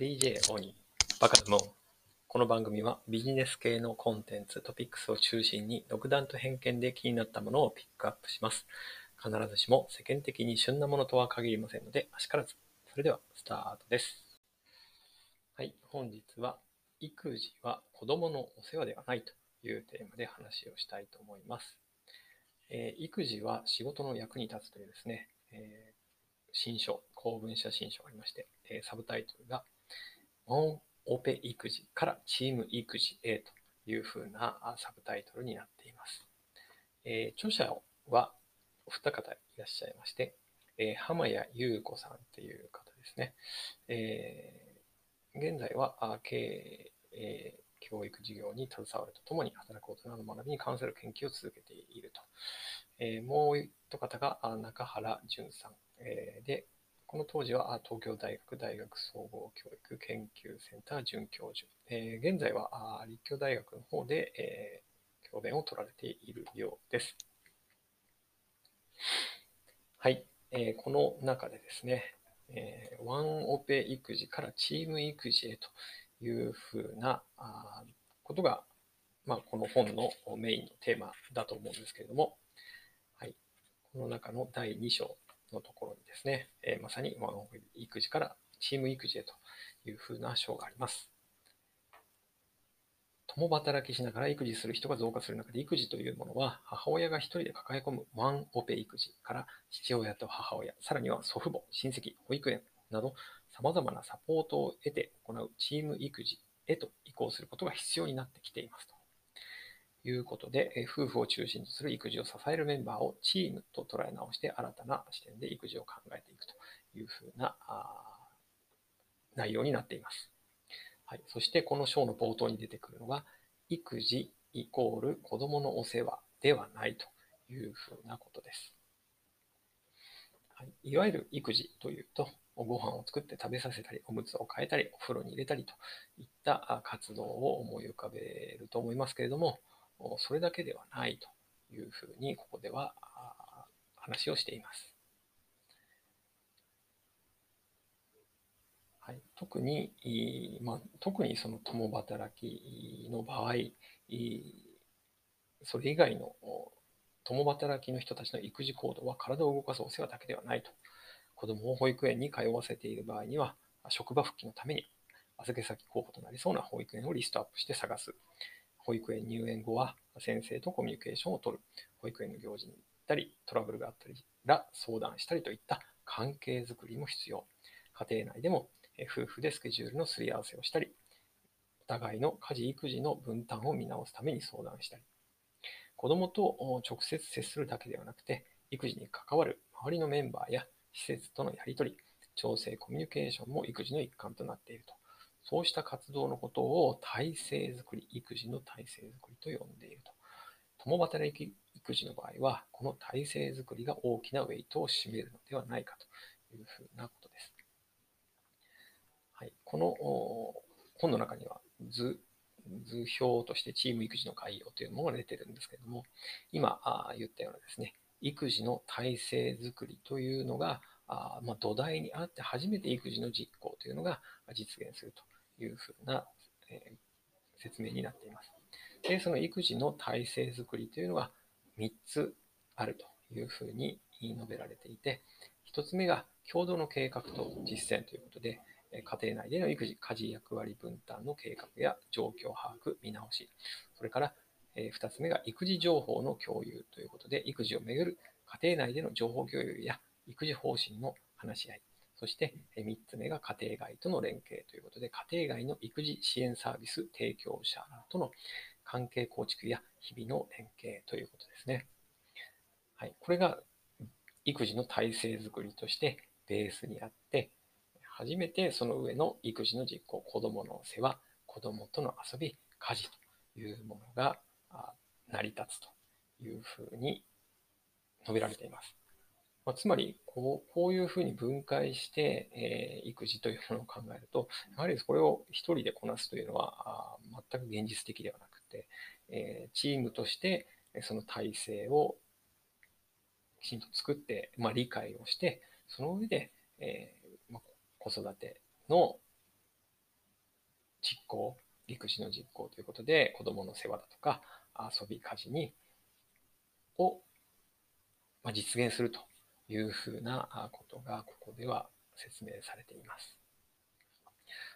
DJ オニ、バカだも。この番組はビジネス系のコンテンツ、トピックスを中心に独断と偏見で気になったものをピックアップします。必ずしも世間的に旬なものとは限りませんので、あしからず。それでは、スタートです。はい、本日は、育児は子供のお世話ではないというテーマで話をしたいと思います。えー育児は仕事の役に立つというですね、えー新書、公文写真書がありまして、えサブタイトルが、ワンオペ育児からチーム育児へというふうなサブタイトルになっています。えー著者はお二方いらっしゃいまして、えー浜谷優子さんっていう方ですね。えー現在は経営、えー教育事業に携わるとともに働く大人の学びに関する研究を続けていると。えーもう一方が中原淳さん、えーで、この当時は東京大学大学総合教育研究センター准教授、えー現在は立教大学の方で、えー教鞭を取られているようです。はい、えーこの中でですね、えーワンオペ育児からチーム育児へというふうなあことが、まあ、この本のメインのテーマだと思うんですけれども、はい、この中の第2章のところにですね、えまさにワンオペ育児からチーム育児へというふうな章があります。共働きしながら育児する人が増加する中で育児というものは母親が一人で抱え込むワンオペ育児から父親と母親、さらには祖父母、親戚、保育園など様々なサポートを得て行うチーム育児へと移行することが必要になってきています。いうことで、夫婦を中心とする育児を支えるメンバーをチームと捉え直して新たな視点で育児を考えていくというふうな内容になっています。はい、そしてこの章の冒頭に出てくるのが、育児イコール子供のお世話ではないというふうなことです。はい、いわゆる育児というと、ご飯を作って食べさせたり、おむつを替えたり、お風呂に入れたりといった活動を思い浮かべると思いますけれども、それだけではないというふうに、ここでは話をしています。はい、特に、まあ、特にその共働きの場合、それ以外の共働きの人たちの育児行動は体を動かすお世話だけではないと。子供を保育園に通わせている場合には、職場復帰のために預け先候補となりそうな保育園をリストアップして探す。保育園入園後は先生とコミュニケーションを取る。保育園の行事に行ったり、トラブルがあったりら相談したりといった関係づくりも必要。家庭内でも夫婦でスケジュールのすり合わせをしたり、お互いの家事・育児の分担を見直すために相談したり、子供と直接接するだけではなくて、育児に関わる周りのメンバーや施設とのやり取り、調整、コミュニケーションも育児の一環となっていると。そうした活動のことを体制づくり、育児の体制づくりと呼んでいると。共働き育児の場合は、この体制づくりが大きなウェイトを占めるのではないかというふうなことです。はい、この本の中には図図表としてチーム育児の概要というものが出てるんですけれども、今あ言ったようなですね、育児の体制づくりというのが、あまあ、土台にあって初めて育児の実行というのが実現するというふうな、えー説明になっています。で、その育児の体制づくりというのが3つあるというふうに述べられていて、1つ目が共同の計画と実践ということで、家庭内での育児、家事役割分担の計画や状況把握、見直し、それから、え2つ目が育児情報の共有ということで、育児をめぐる家庭内での情報共有や育児方針の話し合い、そして3つ目が家庭外との連携ということで、家庭外の育児支援サービス提供者との関係構築や日々の連携ということですね。はい、これが育児の体制づくりとしてベースにあって、初めてその上の育児の実行、子供の世話、子供との遊び、家事というものが成り立つというふうに述べられています。まあ、つまりこう、こういうふうに分解して、えー育児というものを考えると、やはりこれを一人でこなすというのはあ全く現実的ではなくて、えーチームとしてその体制をきちんと作って、まあ、理解をして、その上で、えーまあ、子育ての実行、育児の実行ということで、子供の世話だとか、遊び、家事に、を、まあ、実現すると。いうふうなことが、ここでは説明されています。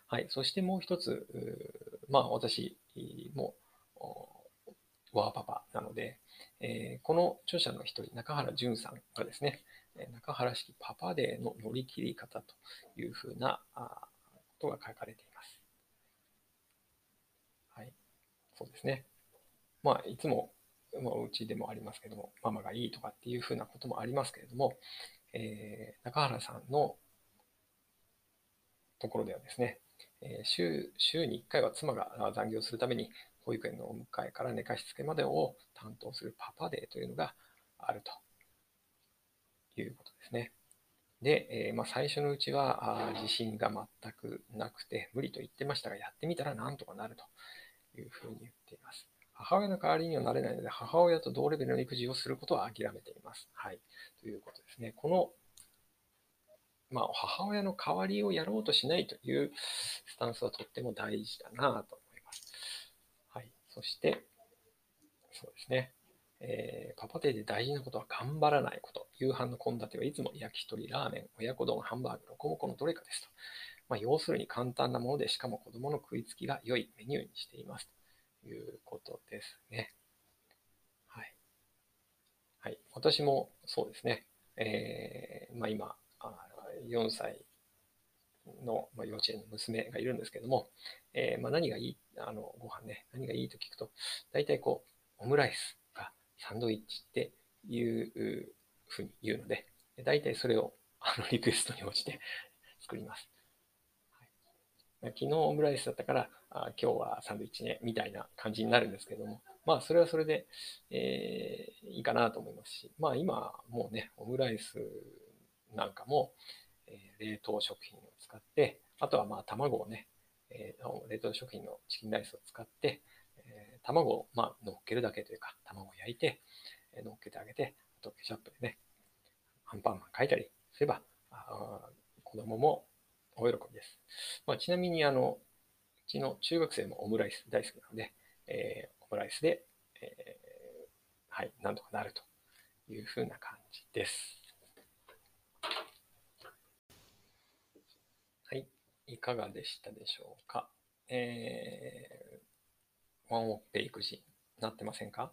はい。そしてもう一つ、まあ、私も、ワーパパなので、えー、この著者の一人、中原淳さんがですね、中原式パパデーの乗り切り方というふうなことが書かれています。はい。そうですね。まあ、いつも、まあ、うちでもありますけども、ママがいいとかっていうふうなこともありますけれども、えー、中原さんのところではですね、えー、週週に1回は妻が残業するために保育園のお迎えから寝かしつけまでを担当するパパデーというのがあるということですね。で、えー、まあ、最初のうちはあ自信が全くなくて無理と言ってましたが、やってみたらなんとかなるというふうに言っています。母親の代わりにはなれないので、母親と同レベルの育児をすることは諦めています。はい。ということですね。この、まあ、母親の代わりをやろうとしないというスタンスはとっても大事だなと思います。はいそして、そうですね。えー、パパデーで大事なことは頑張らないこと。夕飯の献立はいつも焼き鳥、ラーメン、親子丼、ハンバーグ、ロコモコのどれかですと。まあ、要するに簡単なもので、しかも子供の食いつきが良いメニューにしていますいうことですね。はい。はい。私もそうですね。えー、まあ、今、4歳の、ま幼稚園の娘がいるんですけども、えー、まあ、何がいい、あの、ご飯ね、何がいいと聞くと、大体こう、オムライスかサンドイッチっていうふうに言うので、大体それをあのリクエストに応じて作ります。昨日オムライスだったからあ、今日はサンドイッチね、みたいな感じになるんですけども、まあ、それはそれで、えー、いいかなと思いますし、まあ、今、もうね、オムライスなんかも、え冷凍食品を使って、あとはまあ卵をね、えー、冷凍食品のチキンライスを使って、えー、卵をまあ乗っけるだけというか、卵を焼いて、えー、乗っけてあげて、あとケチャップでね、アンパンマン書いたりすれば、あ子供もお喜びです。まあ、ちなみに、あの、うちの中学生もオムライス大好きなので、えー、オムライスで、えー、はい、なんとかなるというふうな感じです。はいいかがでしたでしょうか？えー、ワンオペ育児なってませんか？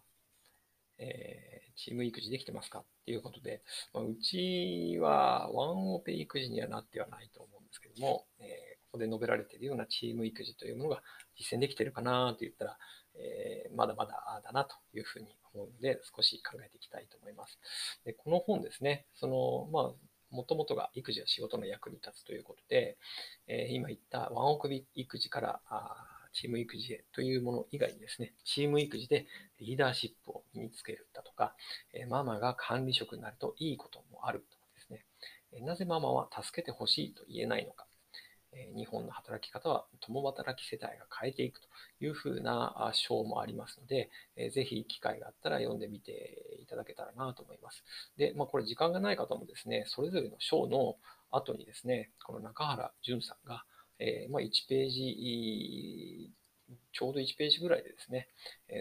えー、チーム育児できてますか？っていうことで、まあ、うちはワンオペ育児にはなってはないと思うんですけども、えー、ここで述べられているようなチーム育児というものが実践できているかなと言ったら、えー、まだまだだなというふうに思うので、少し考えていきたいと思います。でこの本ですね、その、まあ、もともとが育児や仕事の役に立つということで、え今言ったワンオクビ育児からチーム育児へというもの以外にですね、チーム育児でリーダーシップを身につけるだとか、えママが管理職になるといいこともある、なぜママは助けてほしいと言えないのか、日本の働き方は共働き世帯が変えていくというふうな章もありますので、ぜひ機会があったら読んでみていただけたらなと思います。で、まあ、これ時間がない方もですね、それぞれの章の後にですね、この中原淳さんが、えー、まあ、1ページ、ちょうど1ページぐらいでですね、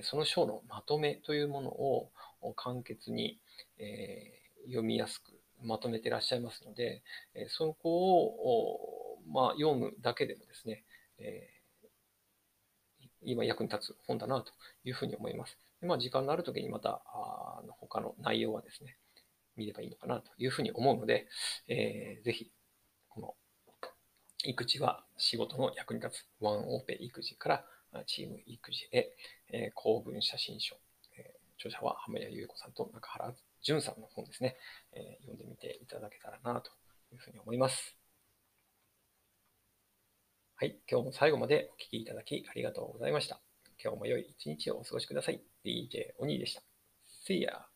その章のまとめというものを簡潔に、えー、読みやすくまとめてらっしゃいますので、えそこをまあ、読むだけでもですね、え、今役に立つ本だなというふうに思います。でまあ、時間のある時にまたあ他の内容はですね、見ればいいのかなというふうに思うので、えー、ぜひ、この育児は仕事の役に立つワンオペ育児からチーム育児へ、えー、公文写真書、著者は浜谷優子さんと中原淳さんの本ですね、えー、読んでみていただけたらなというふうに思います。はい、今日も最後までお聴きいただきありがとうございました。今日も良い一日をお過ごしください。DJ お兄でした。See ya!